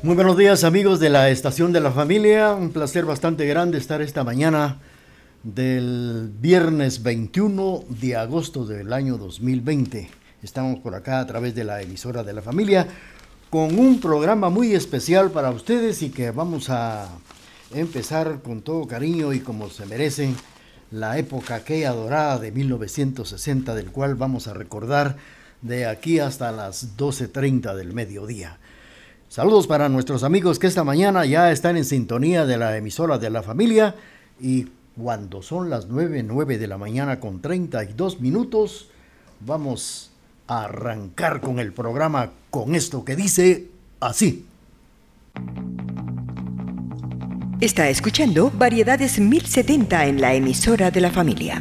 Muy buenos días amigos de la Estación de la Familia, un placer bastante grande estar esta mañana del viernes 21 de agosto del año 2020. Estamos por acá a través de la emisora de la familia con un programa muy especial para ustedes y que vamos a empezar con todo cariño y como se merecen la época aquella dorada de 1960 del cual vamos a recordar de aquí hasta las 12.30 del mediodía. Saludos para nuestros amigos que esta mañana ya están en sintonía de la emisora de la familia y cuando son las 9, 9 de la mañana con 32 minutos, vamos a arrancar con el programa con esto que dice así. Está escuchando Variedades 1070 en la emisora de la familia.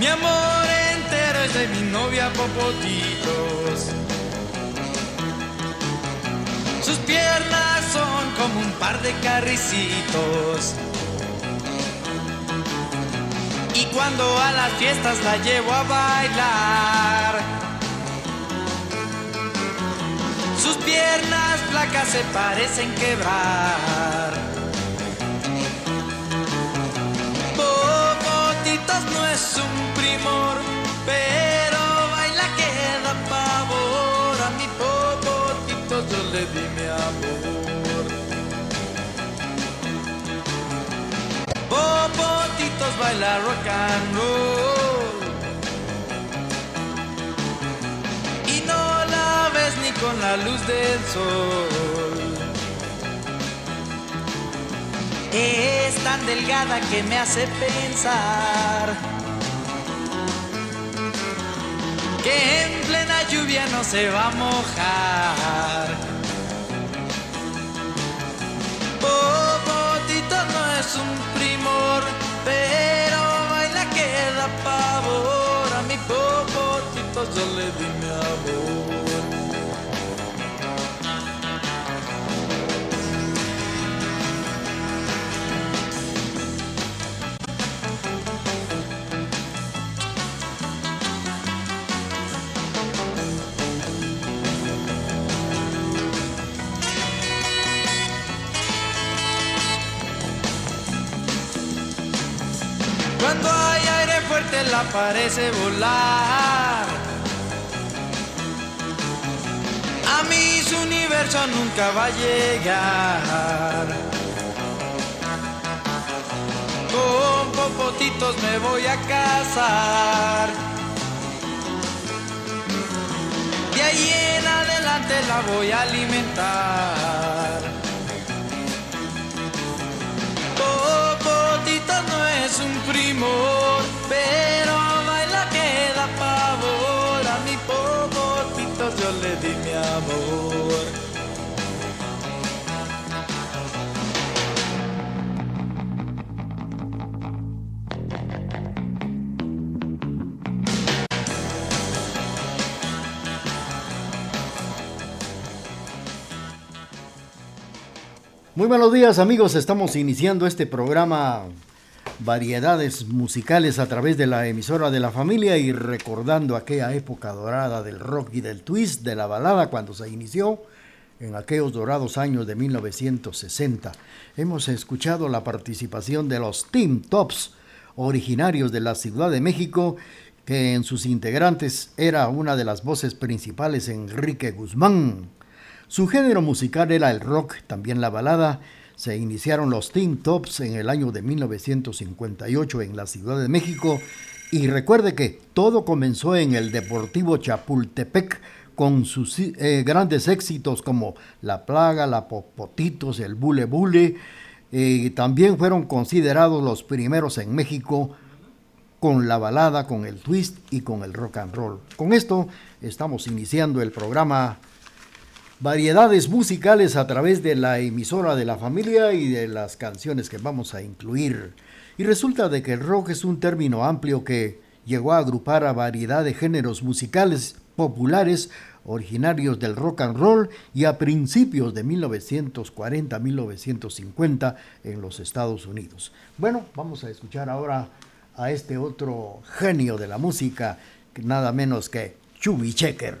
Mi amor de mi novia Popotitos. Sus piernas son como un par de carricitos. Y cuando a las fiestas la llevo a bailar, sus piernas flacas se parecen quebrar. no es un primor, pero baila que da pavor. A mi popotito yo le di mi amor. Popotitos baila rock and roll. Y no la ves ni con la luz del sol. Es tan delgada que me hace pensar que en plena lluvia no se va a mojar. Popotito no es un primor, pero baila que da pavor. A mi popotito yo le di mi amor. Cuando hay aire fuerte la parece volar. A mí su universo nunca va a llegar. Con popotitos me voy a casar. De ahí en adelante la voy a alimentar. No es un primor, pero baila que da pavor. A mi popotito yo le di mi amor. Muy buenos días amigos, estamos iniciando este programa variedades musicales a través de la emisora de la familia y recordando aquella época dorada del rock y del twist, de la balada cuando se inició en aquellos dorados años de 1960. Hemos escuchado la participación de los Team Tops, originarios de la Ciudad de México, que en sus integrantes era una de las voces principales Enrique Guzmán. Su género musical era el rock, también la balada, se iniciaron los Team Tops en el año de 1958 en la Ciudad de México y recuerde que todo comenzó en el Deportivo Chapultepec con sus eh, grandes éxitos como La Plaga, La Popotitos, El Bule Bule. Eh, también fueron considerados los primeros en México con la balada, con el twist y con el rock and roll. Con esto estamos iniciando el programa variedades musicales a través de la emisora de la familia y de las canciones que vamos a incluir. Y resulta de que el rock es un término amplio que llegó a agrupar a variedad de géneros musicales populares originarios del rock and roll y a principios de 1940-1950 en los Estados Unidos. Bueno, vamos a escuchar ahora a este otro genio de la música, nada menos que Chubby Checker.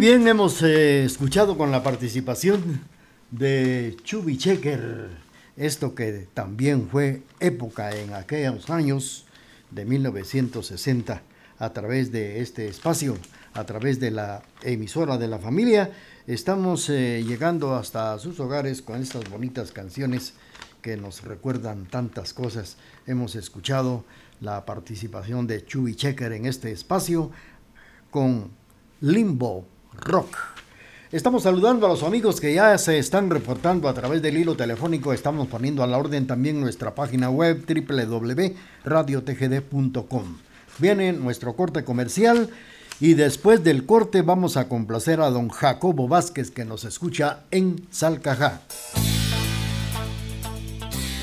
bien, hemos eh, escuchado con la participación de Chubby Checker, esto que también fue época en aquellos años de 1960 a través de este espacio, a través de la emisora de la familia. Estamos eh, llegando hasta sus hogares con estas bonitas canciones que nos recuerdan tantas cosas. Hemos escuchado la participación de Chubby Checker en este espacio con Limbo rock. Estamos saludando a los amigos que ya se están reportando a través del hilo telefónico. Estamos poniendo a la orden también nuestra página web www.radiotgd.com. Viene nuestro corte comercial y después del corte vamos a complacer a don Jacobo Vázquez que nos escucha en Salcajá.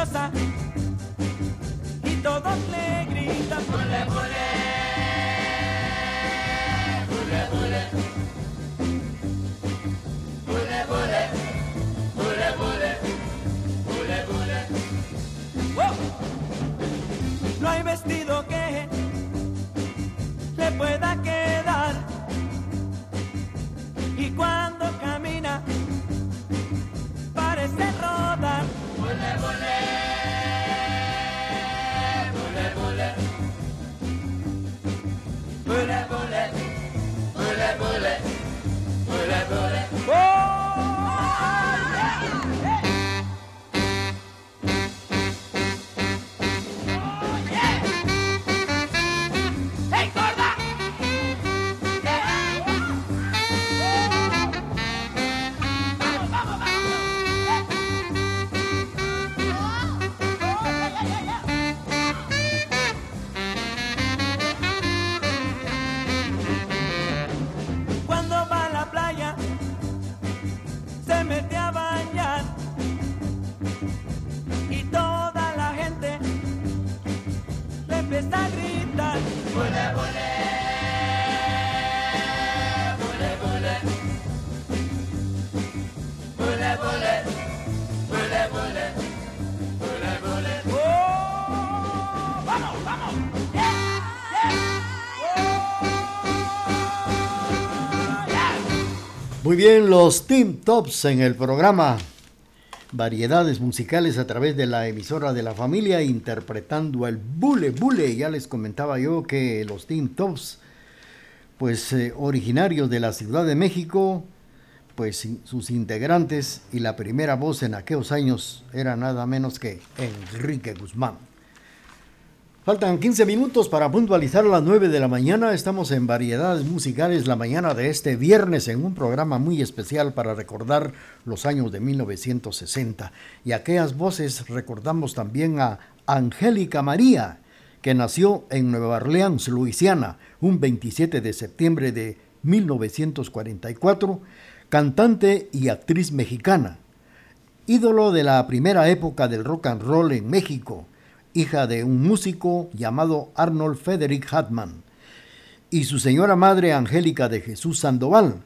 peligrosa y todos le gritan ¡Bule, bule! Muy bien, los Team Tops en el programa variedades musicales a través de la emisora de la familia interpretando el Bule Bule. Ya les comentaba yo que los Team Tops, pues eh, originarios de la Ciudad de México, pues sus integrantes y la primera voz en aquellos años era nada menos que Enrique Guzmán. Faltan 15 minutos para puntualizar las 9 de la mañana. Estamos en Variedades Musicales la mañana de este viernes en un programa muy especial para recordar los años de 1960. Y aquellas voces recordamos también a Angélica María, que nació en Nueva Orleans, Luisiana, un 27 de septiembre de 1944, cantante y actriz mexicana, ídolo de la primera época del rock and roll en México hija de un músico llamado Arnold Frederick Hartman, y su señora madre Angélica de Jesús Sandoval.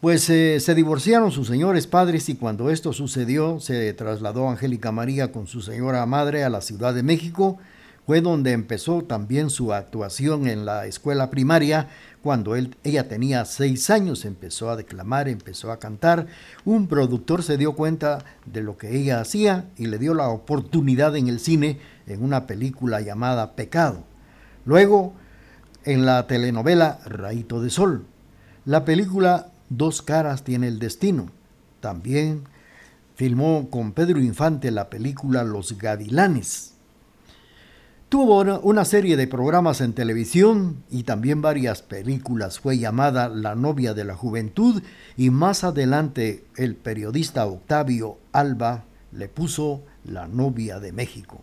Pues eh, se divorciaron sus señores padres y cuando esto sucedió se trasladó Angélica María con su señora madre a la Ciudad de México. Fue donde empezó también su actuación en la escuela primaria. Cuando ella tenía seis años empezó a declamar, empezó a cantar. Un productor se dio cuenta de lo que ella hacía y le dio la oportunidad en el cine en una película llamada Pecado. Luego, en la telenovela Raíto de Sol. La película Dos caras tiene el destino. También filmó con Pedro Infante la película Los Gavilanes. Tuvo una serie de programas en televisión y también varias películas. Fue llamada La novia de la juventud y más adelante el periodista Octavio Alba le puso La novia de México.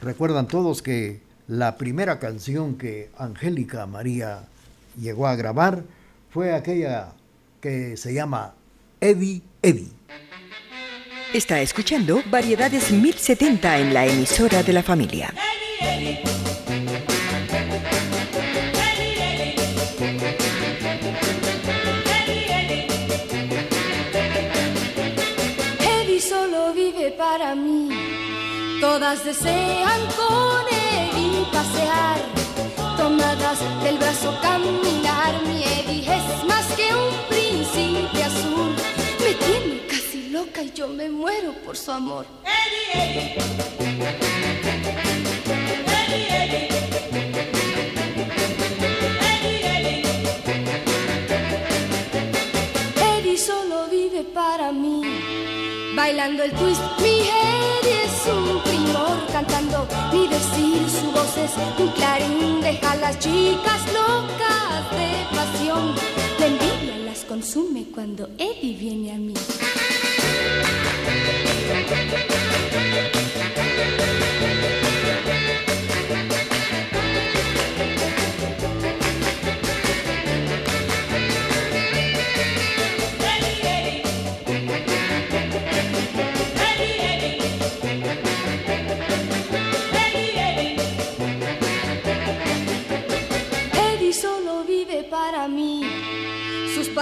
Recuerdan todos que la primera canción que Angélica María llegó a grabar fue aquella que se llama Eddie Eddie. Está escuchando Variedades 1070 en la emisora de la familia. Para mí. Todas desean con Eddie pasear. Tomadas del brazo caminar. Mi Eddie es más que un príncipe azul. Me tiene casi loca y yo me muero por su amor. Eddie, Eddie bailando el twist. Mi Eddie es un primor, cantando ni decir su voz es un clarín. Deja a las chicas locas de pasión. La envidia las consume cuando Eddie viene a mí.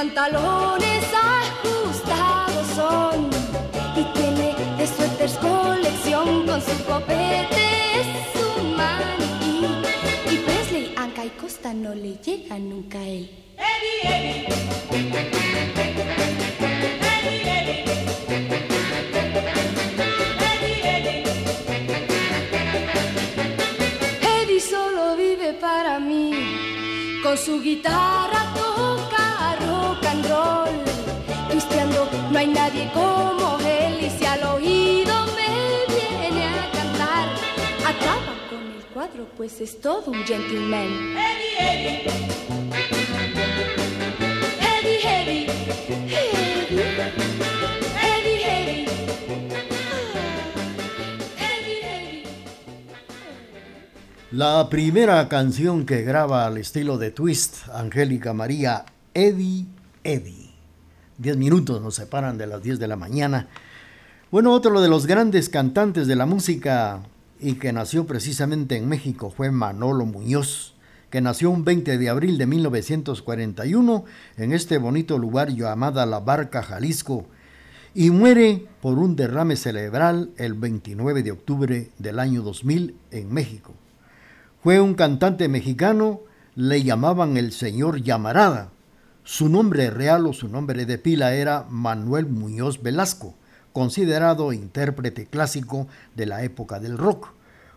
Pantalones ajustados son y tiene de suéteres colección con su copete es su maniquí. Y Presley, Anca y Costa no le llega nunca a él. Eddie solo vive para mí. Con su guitarra nadie como él. Y si al oído me viene a cantar, acaba con el cuadro, pues es todo un gentleman. Eddie, Eddie. Eddie, Eddie. La primera canción que graba al estilo de Twist, Angélica María, Eddie Eddie. Diez minutos nos separan de las 10 de la mañana. Bueno, otro de los grandes cantantes de la música y que nació precisamente en México fue Manolo Muñoz, que nació un 20 de abril de 1941 en este bonito lugar llamada La Barca, Jalisco, y muere por un derrame cerebral el 29 de octubre del año 2000 en México. Fue un cantante mexicano, le llamaban el señor Llamarada. Su nombre real o su nombre de pila era Manuel Muñoz Velasco, considerado intérprete clásico de la época del rock.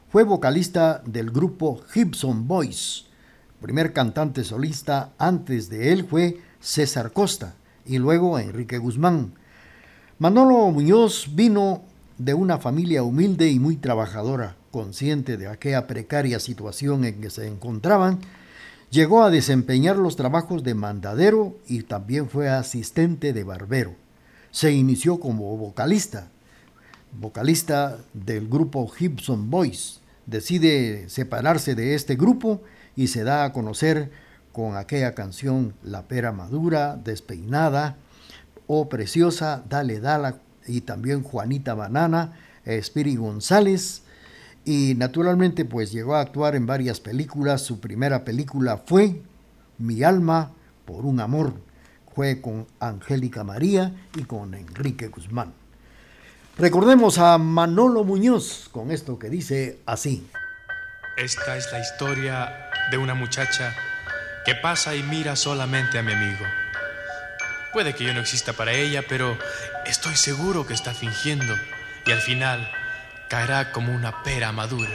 Fue vocalista del grupo Gibson Boys. primer cantante solista antes de él fue César Costa y luego Enrique Guzmán. Manolo Muñoz vino de una familia humilde y muy trabajadora, consciente de aquella precaria situación en que se encontraban, llegó a desempeñar los trabajos de mandadero y también fue asistente de barbero. Se inició como vocalista, vocalista del grupo Gibson Boys. Decide separarse de este grupo y se da a conocer con aquella canción La pera madura, despeinada, Oh Preciosa, Dale Dala y también Juanita Banana, Espiri González. Y naturalmente pues llegó a actuar en varias películas. Su primera película fue Mi alma por un amor. Fue con Angélica María y con Enrique Guzmán. Recordemos a Manolo Muñoz con esto que dice así. Esta es la historia de una muchacha que pasa y mira solamente a mi amigo. Puede que yo no exista para ella, pero estoy seguro que está fingiendo y al final caerá como una pera madura.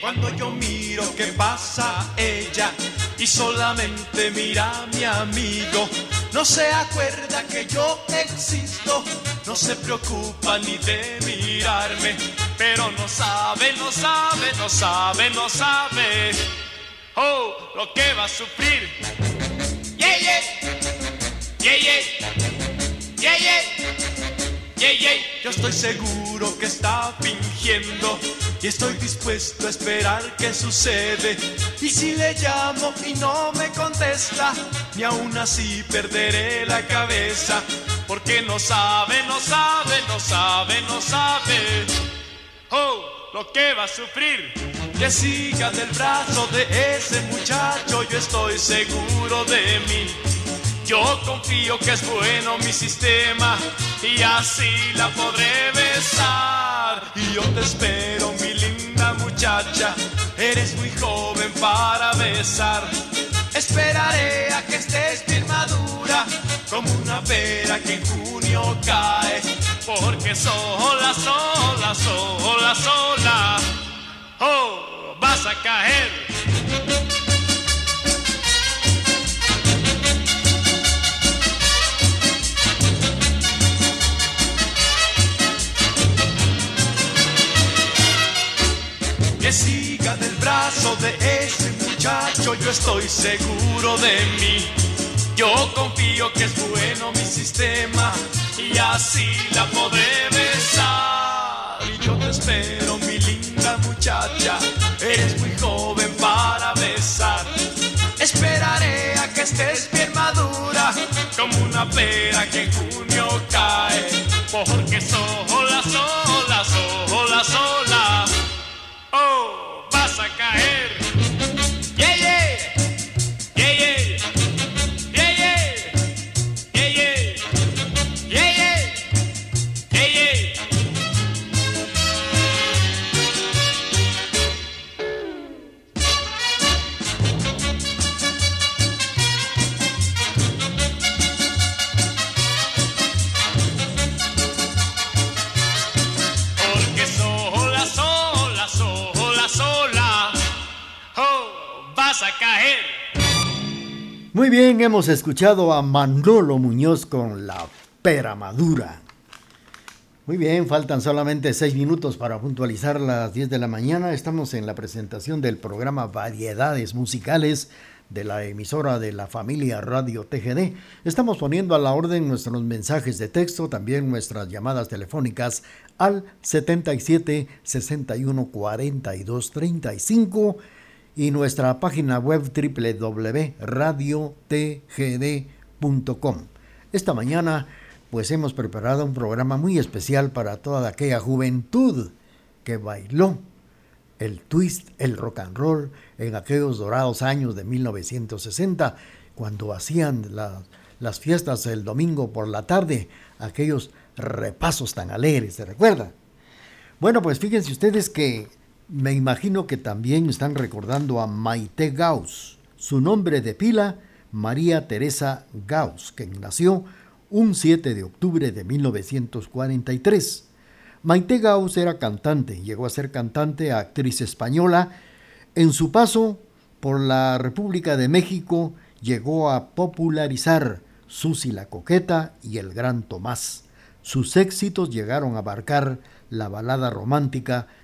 Cuando yo miro que pasa ella y solamente mira a mi amigo, no se acuerda que yo existo, no se preocupa ni de mirarme pero no sabe, no sabe, no sabe, no sabe. Oh, lo que va a sufrir. Yeah, yeah, yeah, yeah, yeah, yeah, yeah. Yo estoy seguro que está fingiendo y estoy dispuesto a esperar qué sucede. Y si le llamo y no me contesta, ni aún así perderé la cabeza. Porque no sabe, no sabe, no sabe, no sabe oh, lo que va a sufrir. Que siga del brazo de ese muchacho, yo estoy seguro de mí. Yo confío que es bueno mi sistema y así la podré besar. Y yo te espero, mi linda muchacha, eres muy joven para besar. Esperaré a que estés bien madura, como una pera que en junio cae porque sola, sola, sola, sola, oh, vas a caer. Que siga del brazo de ese muchacho, yo estoy seguro de mí. Yo confío que es bueno mi sistema y así la podré besar. Y yo te espero, mi muchacha, eres muy joven para besar. Esperaré a que estés bien madura, como una pera que en junio cae, porque sola, sola, sola, sola, oh, Muy bien, hemos escuchado a Manolo Muñoz con La Pera Madura. Muy bien, faltan solamente seis minutos para puntualizar las 10 de la mañana. Estamos en la presentación del programa Variedades Musicales de la emisora de la familia Radio TGD. Estamos poniendo a la orden nuestros mensajes de texto, también nuestras llamadas telefónicas al 77 61 42 35 y nuestra página web www.radiotgd.com. Esta mañana pues hemos preparado un programa muy especial para toda aquella juventud que bailó el twist, el rock and roll en aquellos dorados años de 1960, cuando hacían las fiestas el domingo por la tarde, aquellos repasos tan alegres, ¿se recuerda? Bueno, pues fíjense ustedes que me imagino que también están recordando a Maite Gauss, su nombre de pila, María Teresa Gauss, que nació un 7 de octubre de 1943. Maite Gauss era cantante, llegó a ser cantante, actriz española. En su paso por la República de México llegó a popularizar Susi la Coqueta y El Gran Tomás. Sus éxitos llegaron a abarcar la balada romántica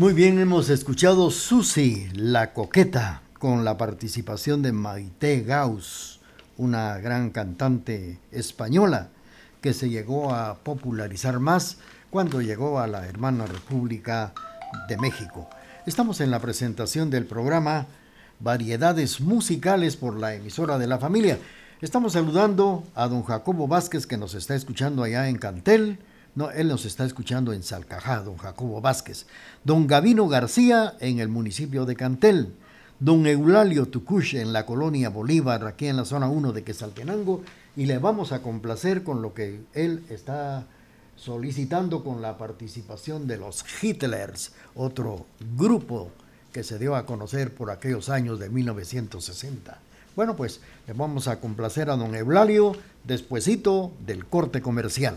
Muy bien, hemos escuchado Susi, la coqueta, con la participación de Maite Gauss, una gran cantante española que se llegó a popularizar más cuando llegó a la hermana República de México. Estamos en la presentación del programa Variedades Musicales por la emisora de la familia. Estamos saludando a don Jacobo Vázquez que nos está escuchando allá en Cantel, no, él nos está escuchando en Salcajá, don Jacobo Vázquez. Don Gavino García en el municipio de Cantel. Don Eulalio Tucush en la colonia Bolívar, aquí en la zona 1 de Quesaltenango. Y le vamos a complacer con lo que él está solicitando con la participación de los Hitlers, otro grupo que se dio a conocer por aquellos años de 1960. Bueno, pues le vamos a complacer a don Eulalio despuesito del corte comercial.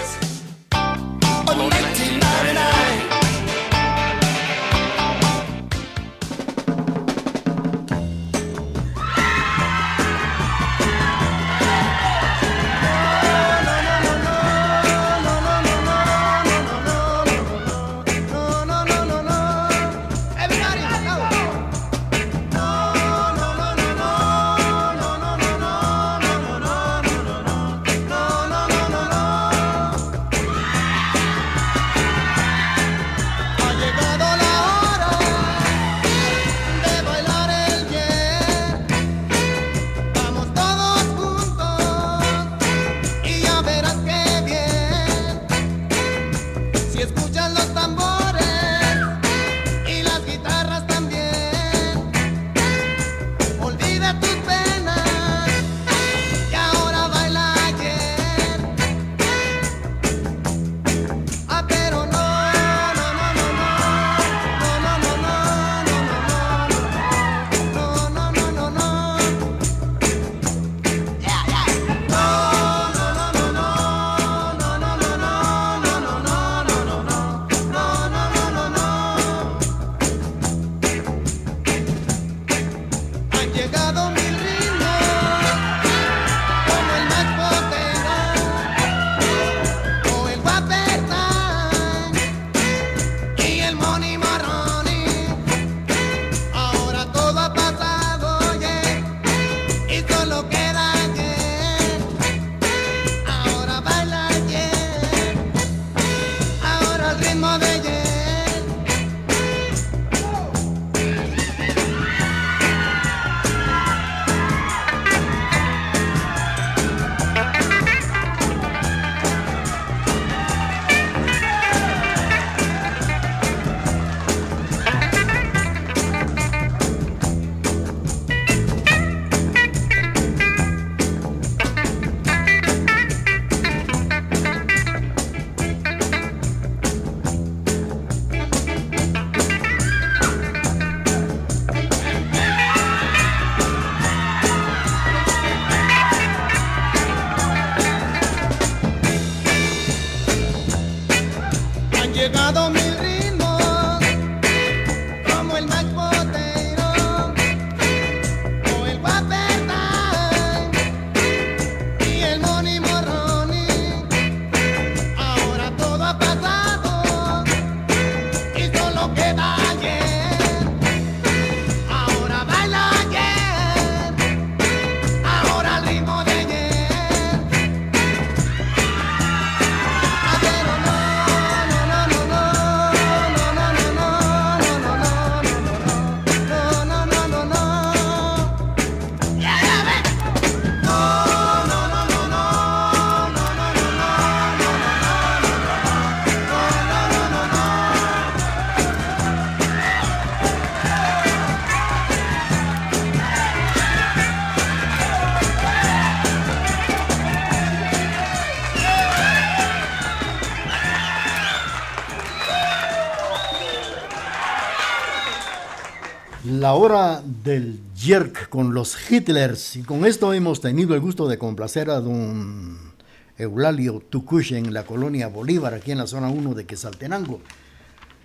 Los Hitlers. Y con esto hemos tenido el gusto de complacer a don Eulalio Tucush en la colonia Bolívar, aquí en la zona 1 de Quesaltenango.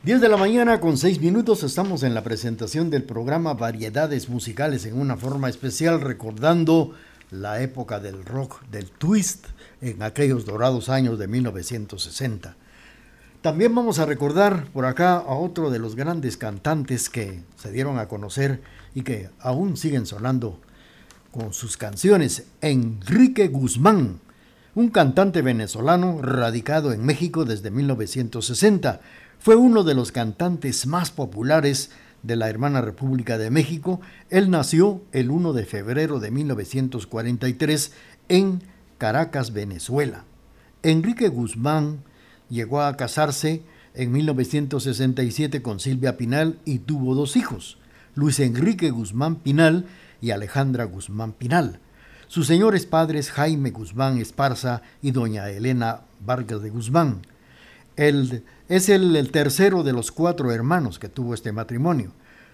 10 de la mañana con 6 minutos estamos en la presentación del programa Variedades Musicales en una forma especial recordando la época del rock, del twist en aquellos dorados años de 1960. También vamos a recordar por acá a otro de los grandes cantantes que se dieron a conocer y que aún siguen sonando con sus canciones, Enrique Guzmán, un cantante venezolano radicado en México desde 1960. Fue uno de los cantantes más populares de la hermana República de México. Él nació el 1 de febrero de 1943 en Caracas, Venezuela. Enrique Guzmán Llegó a casarse en 1967 con Silvia Pinal y tuvo dos hijos, Luis Enrique Guzmán Pinal y Alejandra Guzmán Pinal. Sus señores padres Jaime Guzmán Esparza y doña Elena Vargas de Guzmán. Él es el, el tercero de los cuatro hermanos que tuvo este matrimonio.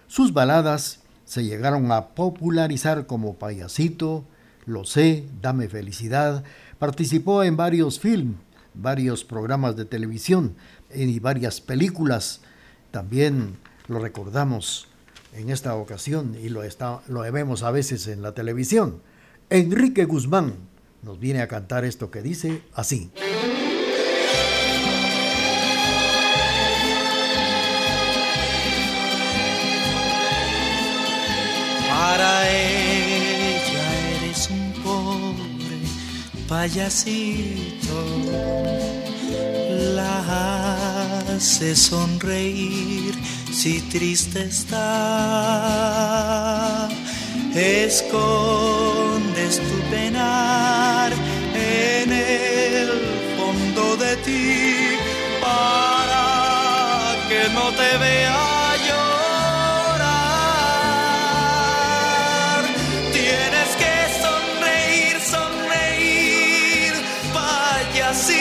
Sus baladas se llegaron a popularizar como Payasito, Lo sé, Dame Felicidad. Participó en varios films varios programas de televisión y varias películas. También lo recordamos en esta ocasión y lo, está, lo vemos a veces en la televisión. Enrique Guzmán nos viene a cantar esto que dice así. Para ella eres un pobre payasito la hace sonreír si triste está. Escondes tu penar en el fondo de ti para no te vea llorar. Tienes que sonreír, sonreír, payasito.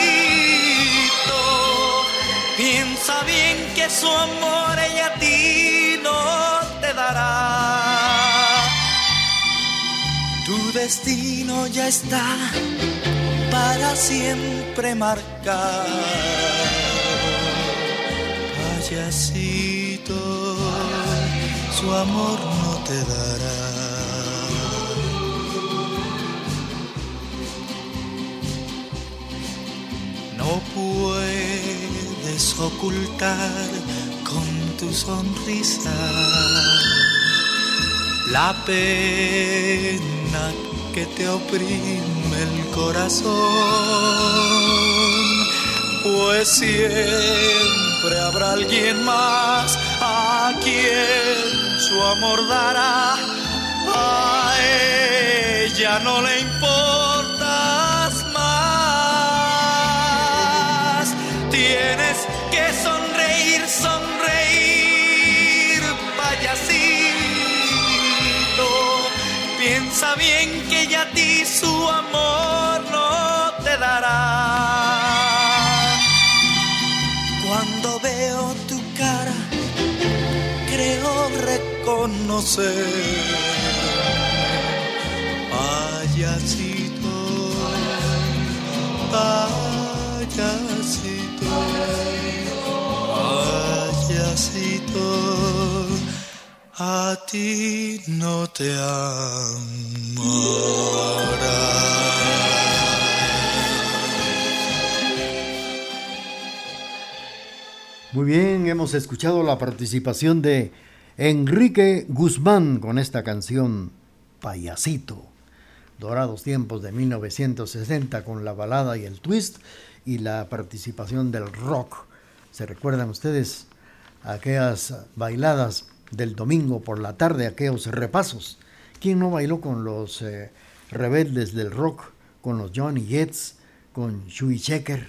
Piensa bien que su amor destino ya está para siempre marcado. Payasito, su amor no te dará. No puedes ocultar con tu sonrisa la pena que te oprime el corazón, pues siempre habrá alguien más a quien su amor dará. A ella no le importas más, tienes Piensa bien que ya a ti su amor no te dará. Cuando veo tu cara, creo reconocer. Payasito, payasito, payasito, a ti no te Muy bien, hemos escuchado la participación de Enrique Guzmán con esta canción Payasito. Dorados tiempos de 1960 con la balada y el twist y la participación del rock. ¿Se recuerdan ustedes aquellas bailadas del domingo por la tarde, aquellos repasos? ¿Quién no bailó con los eh, rebeldes del rock, con los Johnny Jets, con Shui Checker,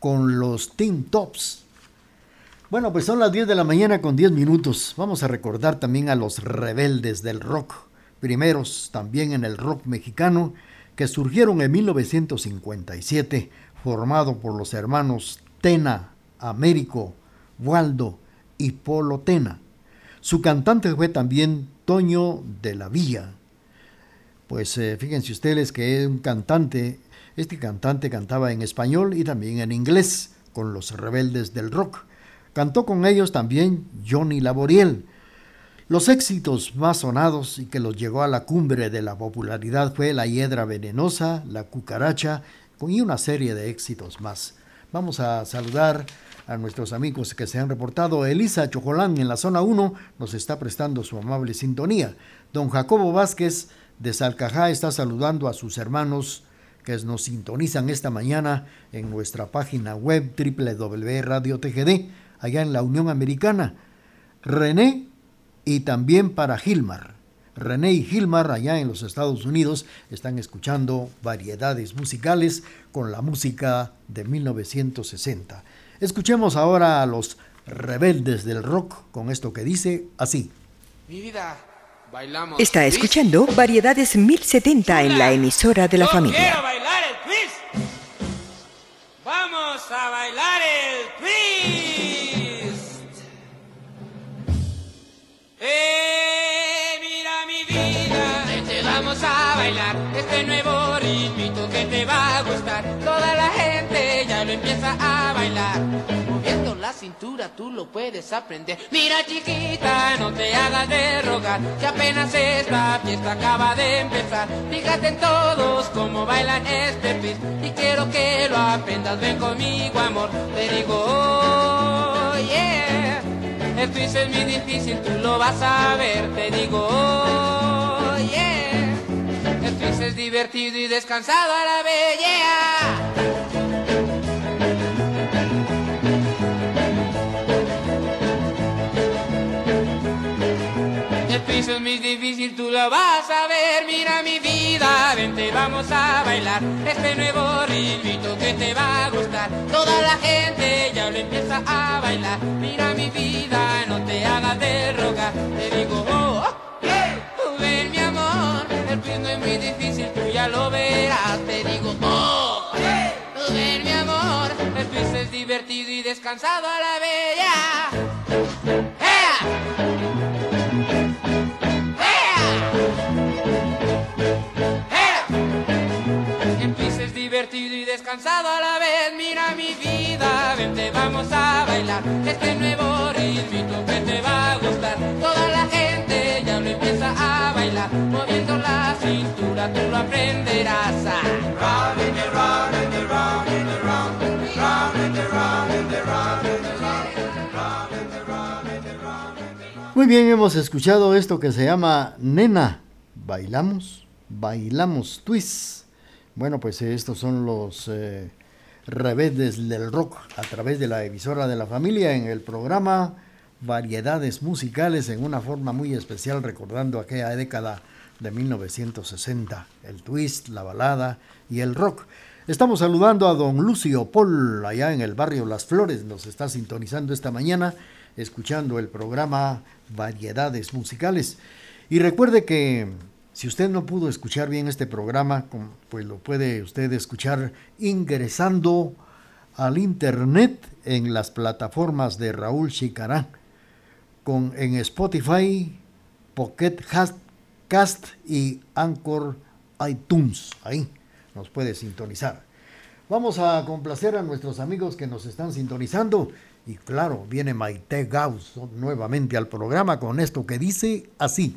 con los Teen Tops? Bueno, pues son las 10 de la mañana con 10 minutos. Vamos a recordar también a los rebeldes del rock, primeros también en el rock mexicano, que surgieron en 1957, formado por los hermanos Tena, Américo, Waldo y Polo Tena. Su cantante fue también Toño de la Villa. Pues eh, fíjense ustedes que es un cantante, este cantante cantaba en español y también en inglés con los rebeldes del rock. Cantó con ellos también Johnny Laboriel. Los éxitos más sonados y que los llegó a la cumbre de la popularidad fue La Hiedra Venenosa, La Cucaracha y una serie de éxitos más. Vamos a saludar a nuestros amigos que se han reportado. Elisa Chojolán en la zona 1 nos está prestando su amable sintonía. Don Jacobo Vázquez de Salcajá está saludando a sus hermanos que nos sintonizan esta mañana en nuestra página web www.radiotgd allá en la Unión Americana. René y también para Gilmar. René y Gilmar allá en los Estados Unidos están escuchando variedades musicales con la música de 1960. Escuchemos ahora a los rebeldes del rock con esto que dice así. Mi vida, bailamos. Está escuchando Variedades 1070 en la emisora de la Yo familia. quiero bailar el twist. Vamos a bailar el twist. Eh, mira mi vida. Vente, vamos a bailar este nuevo ritmito que te va a gustar. Toda la gente lo empieza a bailar. Moviendo la cintura tú lo puedes aprender. Mira chiquita, no te hagas de rogar. Que apenas esta fiesta acaba de empezar. Fíjate en todos cómo bailan este twist. Y quiero que lo aprendas. Ven conmigo, amor. Te digo, oh, yeah. El twist es muy difícil, tú lo vas a ver. Te digo, oh, yeah. El twist es divertido y descansado a la yeah. Piso es muy difícil, tú lo vas a ver. Mira mi vida, vente, vamos a bailar este nuevo ritmito que te va a gustar. Toda la gente ya lo empieza a bailar. Mira mi vida, no te hagas de rogar. Te digo, oh, oh ven mi amor, el ritmo es muy difícil, tú ya lo verás. Te digo, oh, ven mi amor, el twist es divertido y descansado a la bella. Cansado a la vez, mira mi vida, vente vamos a bailar este nuevo ritmo que te va a gustar. Toda la gente ya lo empieza a bailar, moviendo la cintura tú lo aprenderás a. Muy bien, hemos escuchado esto que se llama Nena. Bailamos, bailamos twist. Bueno, pues estos son los eh, del rock a través de la emisora de la familia en el programa Variedades Musicales en una forma muy especial recordando aquella década de 1960, el twist, la balada y el rock. Estamos saludando a don Lucio Paul allá en el barrio Las Flores, nos está sintonizando esta mañana escuchando el programa Variedades Musicales. Y recuerde que si usted no pudo escuchar bien este programa, pues lo puede usted escuchar ingresando al internet en las plataformas de Raúl Chicará, con en Spotify, Pocket Cast y Anchor iTunes. Ahí nos puede sintonizar. Vamos a complacer a nuestros amigos que nos están sintonizando. Y claro, viene Maite Gauss nuevamente al programa con esto que dice así.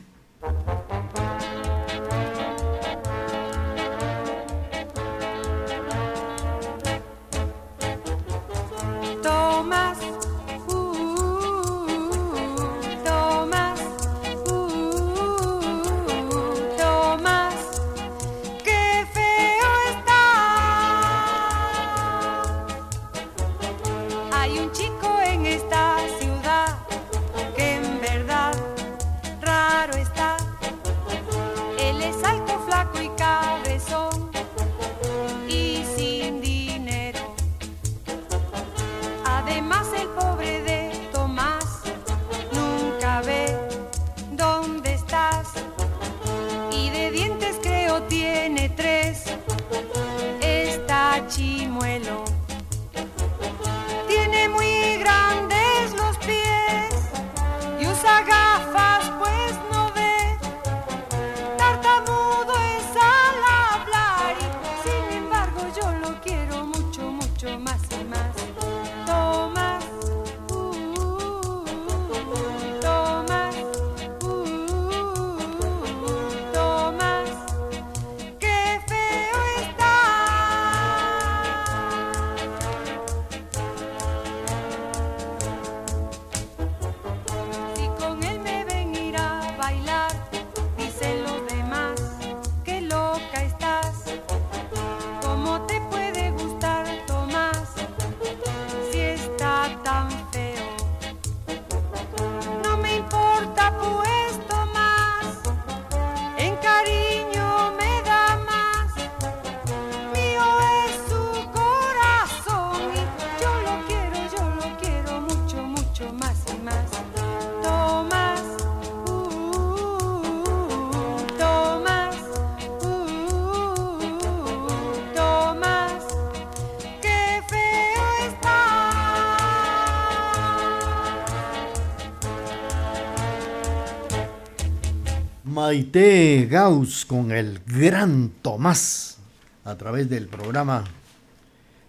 Maite Gauss con el gran Tomás a través del programa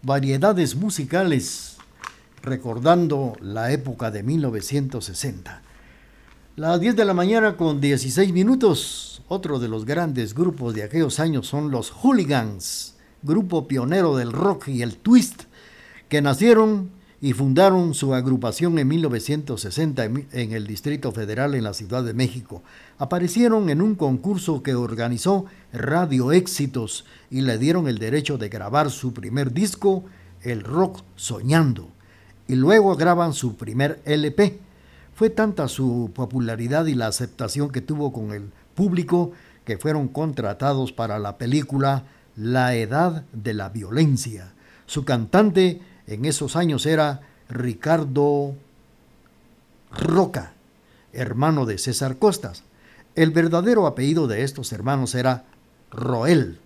Variedades Musicales recordando la época de 1960. Las 10 de la mañana con 16 minutos, otro de los grandes grupos de aquellos años son los Hooligans, grupo pionero del rock y el twist, que nacieron y fundaron su agrupación en 1960 en el Distrito Federal en la Ciudad de México. Aparecieron en un concurso que organizó Radio Éxitos y le dieron el derecho de grabar su primer disco, El Rock Soñando, y luego graban su primer LP. Fue tanta su popularidad y la aceptación que tuvo con el público que fueron contratados para la película La Edad de la Violencia. Su cantante en esos años era Ricardo Roca, hermano de César Costas. El verdadero apellido de estos hermanos era Roel.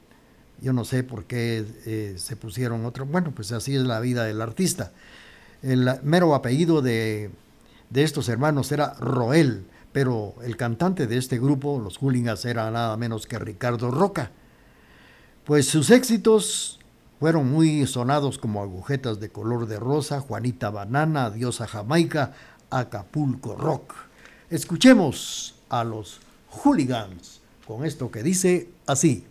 Yo no sé por qué eh, se pusieron otro. Bueno, pues así es la vida del artista. El mero apellido de, de estos hermanos era Roel, pero el cantante de este grupo, los Hooligans, era nada menos que Ricardo Roca. Pues sus éxitos fueron muy sonados como agujetas de color de rosa, Juanita Banana, Diosa Jamaica, Acapulco Rock. Escuchemos a los hooligans con esto que dice así.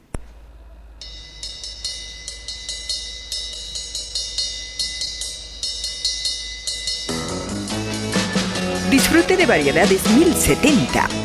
Disfrute de variedades 1070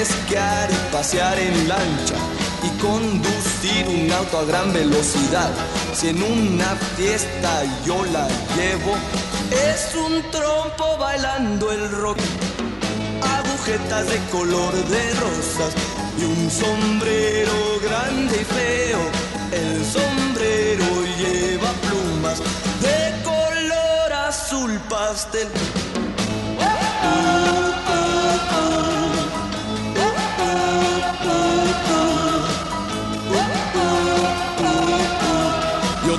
Esquiar y pasear en lancha y conducir un auto a gran velocidad. Si en una fiesta yo la llevo, es un trompo bailando el rock. Agujetas de color de rosas y un sombrero grande y feo. El sombrero lleva plumas de color azul pastel.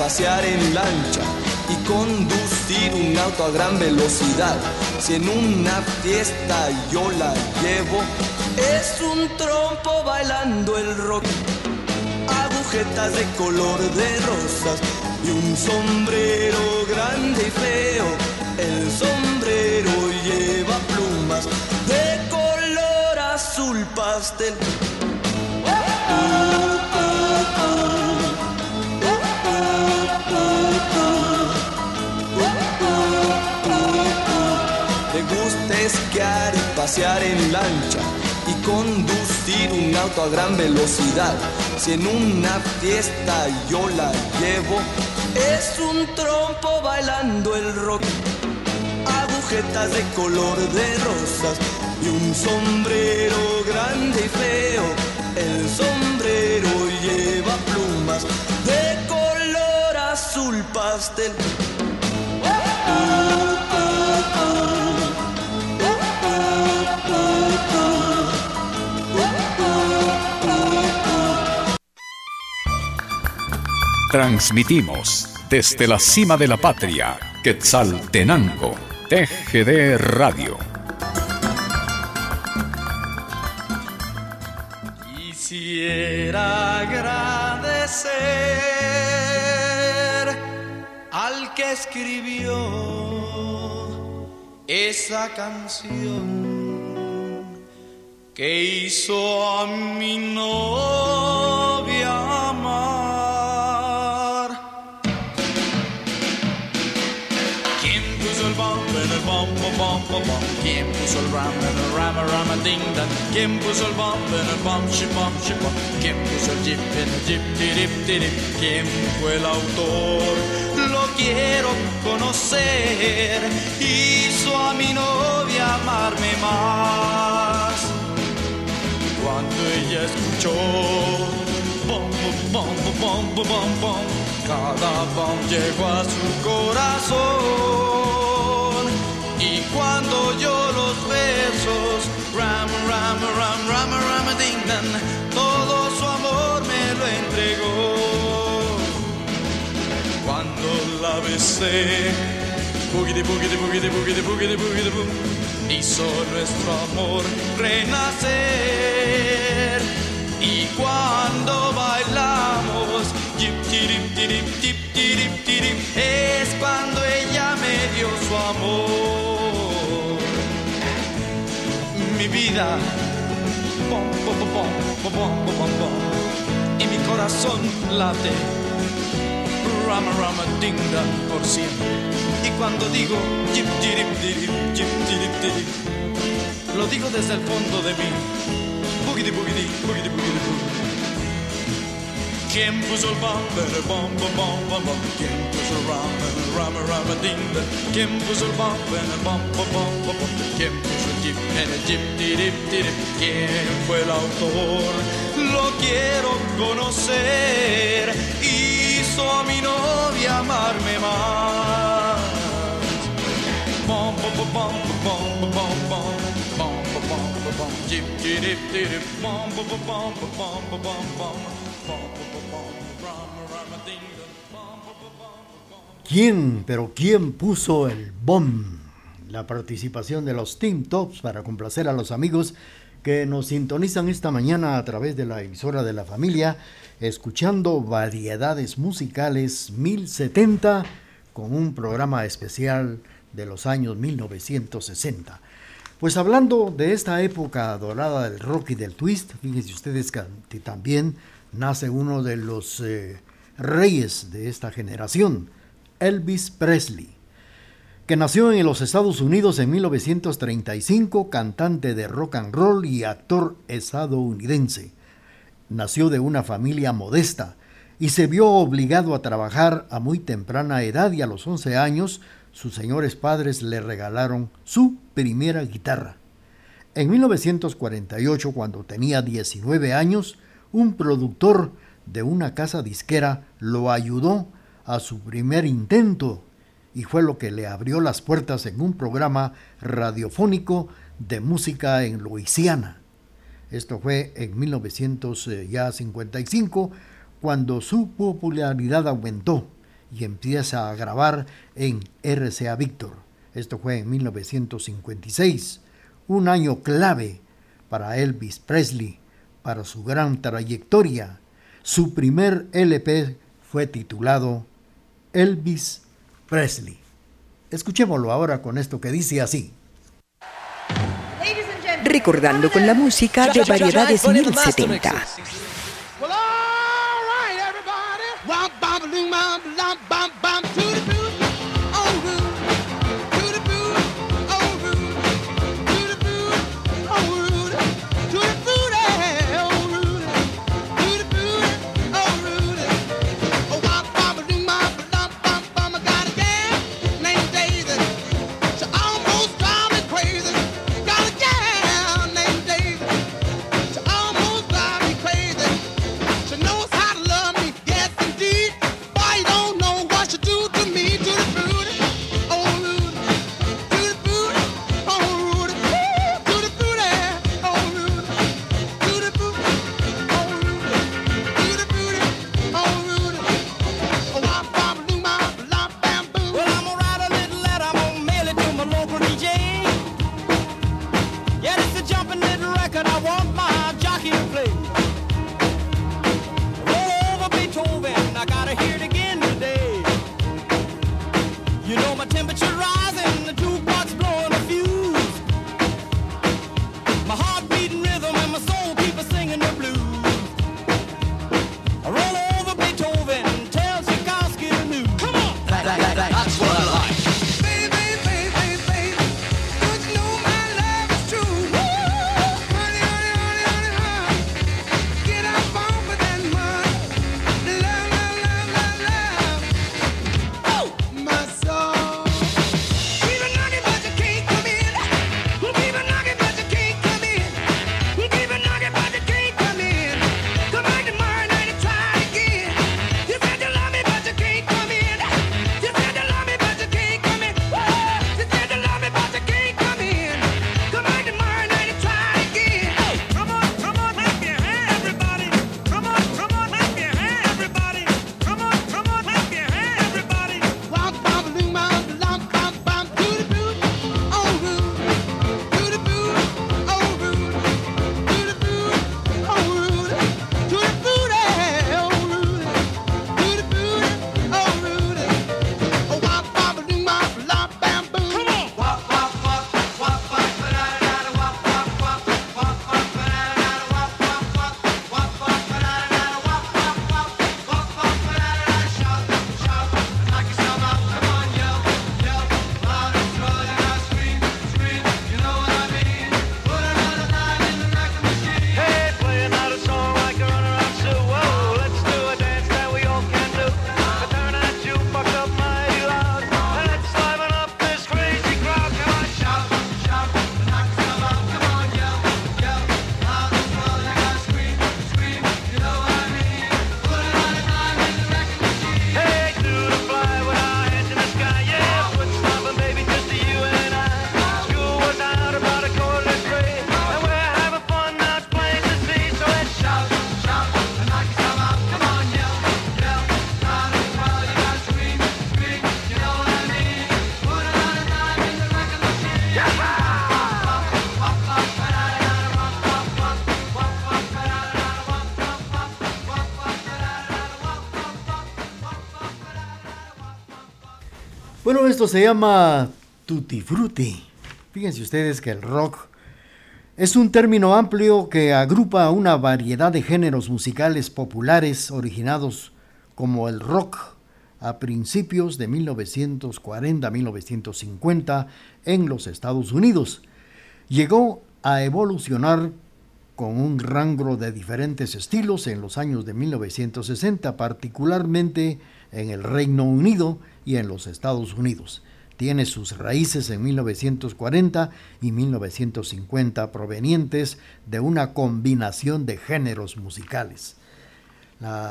Pasear en lancha y conducir un auto a gran velocidad. Si en una fiesta yo la llevo, es un trompo bailando el rock. Agujetas de color de rosas y un sombrero grande y feo. El sombrero lleva plumas de color azul pastel. Esquiar y pasear en lancha y conducir un auto a gran velocidad. Si en una fiesta yo la llevo, es un trompo bailando el rock. Agujetas de color de rosas y un sombrero grande y feo. El sombrero lleva plumas de color azul pastel. Transmitimos desde la cima de la patria, Quetzaltenango, TGD Radio. Quisiera agradecer al que escribió esa canción que hizo a mi novia ¿Quién puso el ram en el rama rama ding dong? ¿Quién puso el bomb en el bomb shi bomb shi bomb? ¿Quién puso el jeep en el jeep tirip tirip? ¿Quién fue el autor? Lo quiero conocer. Hizo a mi novia amarme más. Cuando ella escuchó bom bom bom bom bom bom, cada bom llegó a su corazón. Dan, todo su amor me lo entregó. Cuando la besé, boogie boogie boogie boogie boogie boogie boom, hizo nuestro amor renacer. Y cuando bailamos, yip, tirip, tirip, tip, tirip, tirip, es cuando ella me dio su amor. Mi vida, bom, bom, bom, bom, bom, bom, bom, bom. Y mi corazón late, rama, rama, ding, dang, por siempre. Y cuando digo, jip, jirip, dirip, jip, jirip, dirip, lo digo desde el fondo de mí. Boogity, boogity, boogity, boogity, boogity. Kim was a bum, better bum, bum, bum, bum, bum. Kim was a rum, and a rum, a rum, a ding, Kim was a bum, and a bum, bum, bum, bum, bum. Kim was en el? ¿Quién fue el autor? Lo quiero conocer. Hizo a mi novia amarme más. Bom, bom, bom, bom, bom, bom, bom, bom. Bom, bom, bom, bom, bom. Bom. Bom, bom, bom, bom, bom. ¿Quién, pero quién puso el bomb? La participación de los Team Tops para complacer a los amigos que nos sintonizan esta mañana a través de la emisora de la familia, escuchando variedades musicales 1070 con un programa especial de los años 1960. Pues hablando de esta época dorada del rock y del twist, fíjense ustedes que también nace uno de los eh, reyes de esta generación, Elvis Presley, que nació en los Estados Unidos en 1935, cantante de rock and roll y actor estadounidense. Nació de una familia modesta y se vio obligado a trabajar a muy temprana edad y a los 11 años sus señores padres le regalaron su primera guitarra. En 1948, cuando tenía 19 años, un productor de una casa disquera lo ayudó a su primer intento y fue lo que le abrió las puertas en un programa radiofónico de música en Luisiana. Esto fue en 1955, cuando su popularidad aumentó y empieza a grabar en RCA Victor. Esto fue en 1956, un año clave para Elvis Presley, para su gran trayectoria. Su primer LP fue titulado Elvis Presley. Escuchémoslo ahora con esto que dice así. Recordando con la música de variedades 1070. Esto se llama Tutti Frutti. Fíjense ustedes que el rock es un término amplio que agrupa una variedad de géneros musicales populares originados como el rock a principios de 1940-1950 en los Estados Unidos. Llegó a evolucionar con un rango de diferentes estilos en los años de 1960, particularmente en el Reino Unido y en los Estados Unidos. Tiene sus raíces en 1940 y 1950 provenientes de una combinación de géneros musicales.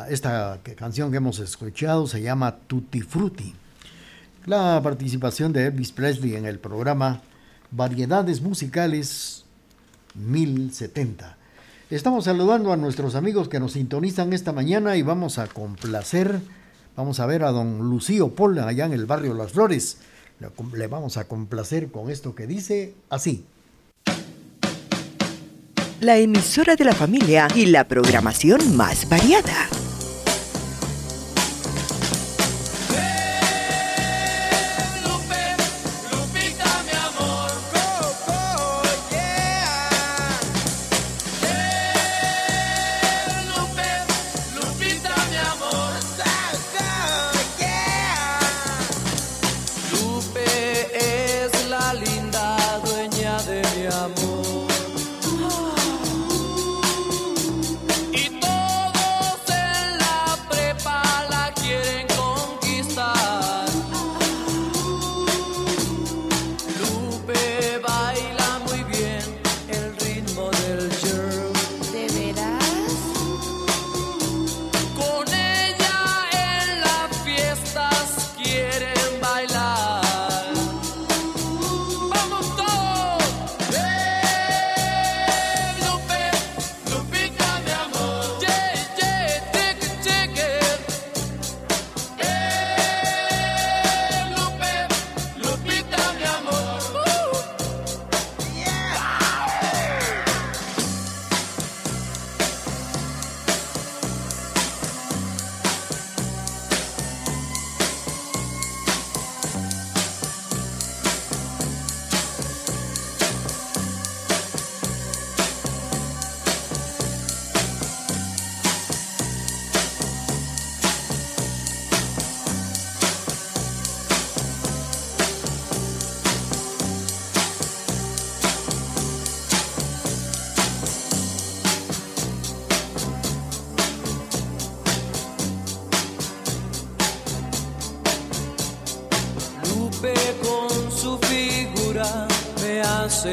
Esta canción que hemos escuchado se llama Tutti Frutti. La participación de Elvis Presley en el programa Variedades Musicales 1070. Estamos saludando a nuestros amigos que nos sintonizan esta mañana y vamos a complacer, vamos a ver a don Lucío Paul allá en el barrio Las Flores. Le vamos a complacer con esto que dice así. La emisora de la familia y la programación más variada.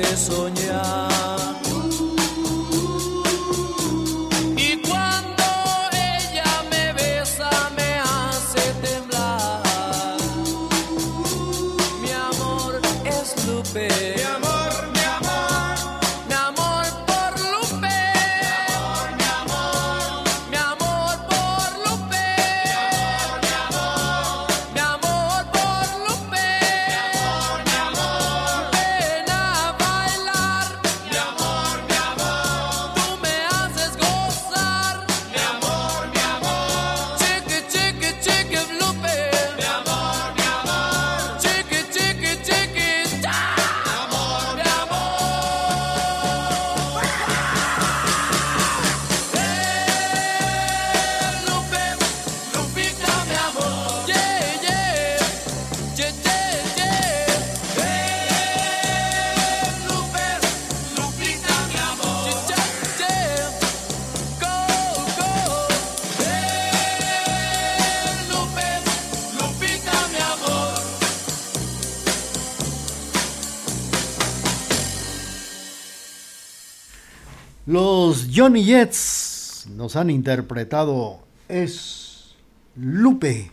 Hace Johnny Jets nos han interpretado Es Lupe.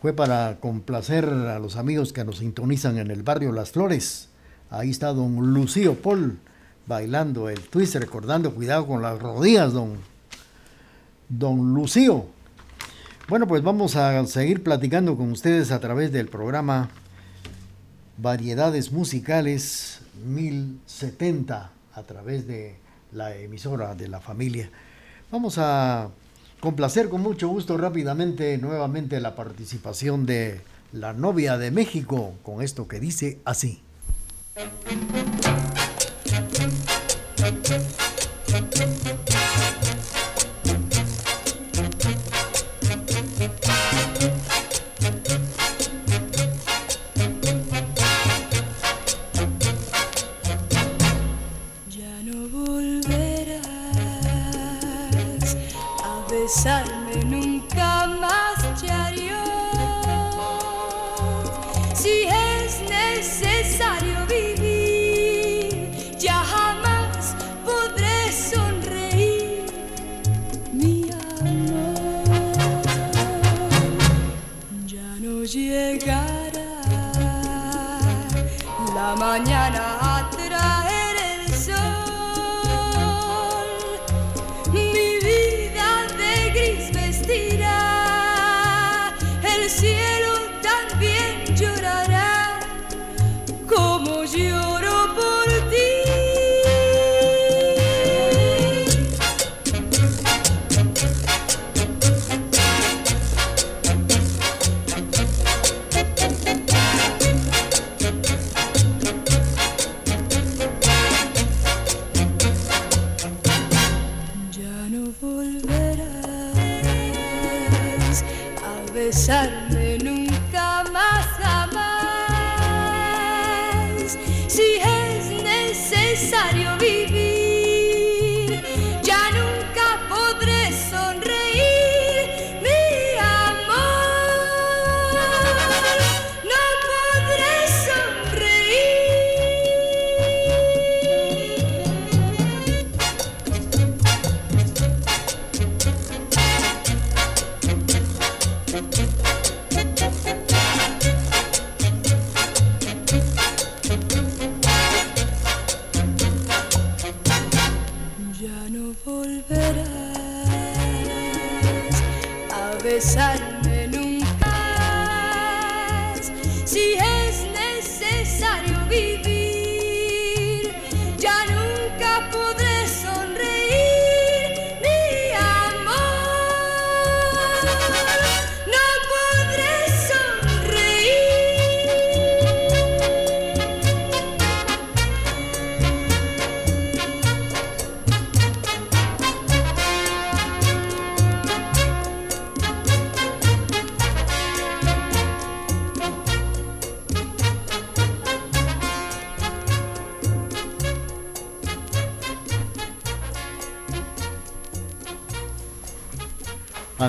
Fue para complacer a los amigos que nos sintonizan en el barrio Las Flores. Ahí está don Lucío Paul bailando el twist, recordando, cuidado con las rodillas, don, don Lucío. Bueno, pues vamos a seguir platicando con ustedes a través del programa Variedades Musicales 1070 a través de la emisora de la familia. Vamos a complacer con mucho gusto rápidamente nuevamente la participación de la novia de México, con esto que dice así. Besarme nunca más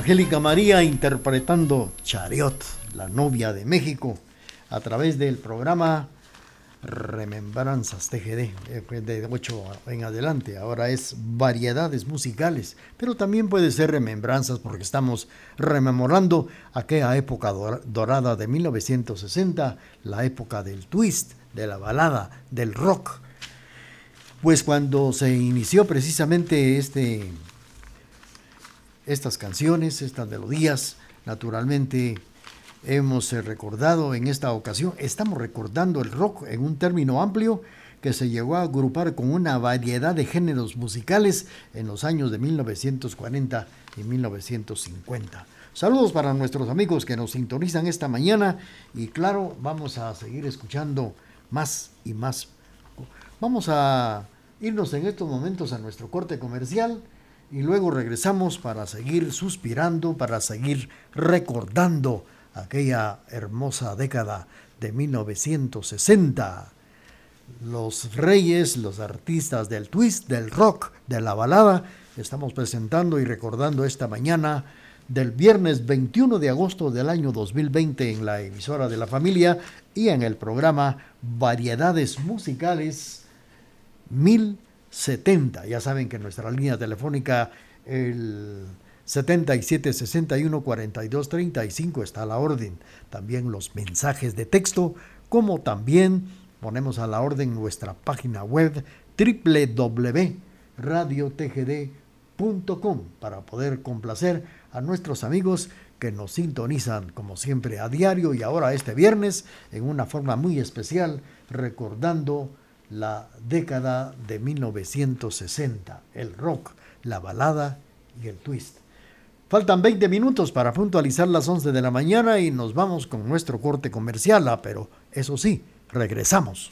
Angélica María interpretando Chariot, la novia de México, a través del programa Remembranzas TGD, eh, de 8 en adelante. Ahora es variedades musicales, pero también puede ser remembranzas porque estamos rememorando aquella época dor- dorada de 1960, la época del twist, de la balada, del rock. Pues cuando se inició precisamente este estas canciones, estas melodías, naturalmente hemos eh, recordado en esta ocasión, estamos recordando el rock en un término amplio que se llegó a agrupar con una variedad de géneros musicales en los años de 1940 y 1950. Saludos para nuestros amigos que nos sintonizan esta mañana y claro, vamos a seguir escuchando más y más. Vamos a irnos en estos momentos a nuestro corte comercial y luego regresamos para seguir suspirando, para seguir recordando aquella hermosa década de 1960. Los reyes, los artistas del twist, del rock, de la balada, estamos presentando y recordando esta mañana del viernes 21 de agosto del año 2020 en la emisora de la familia y en el programa Variedades Musicales 1070. Ya saben que nuestra línea telefónica, el 77 61 42 35 está a la orden. También los mensajes de texto, como también ponemos a la orden nuestra página web www.radiotgd.com para poder complacer a nuestros amigos que nos sintonizan como siempre a diario y ahora este viernes en una forma muy especial recordando la década de 1960, el rock, la balada y el twist. Faltan 20 minutos para puntualizar las 11 de la mañana y nos vamos con nuestro corte comercial, ah, pero eso sí, regresamos.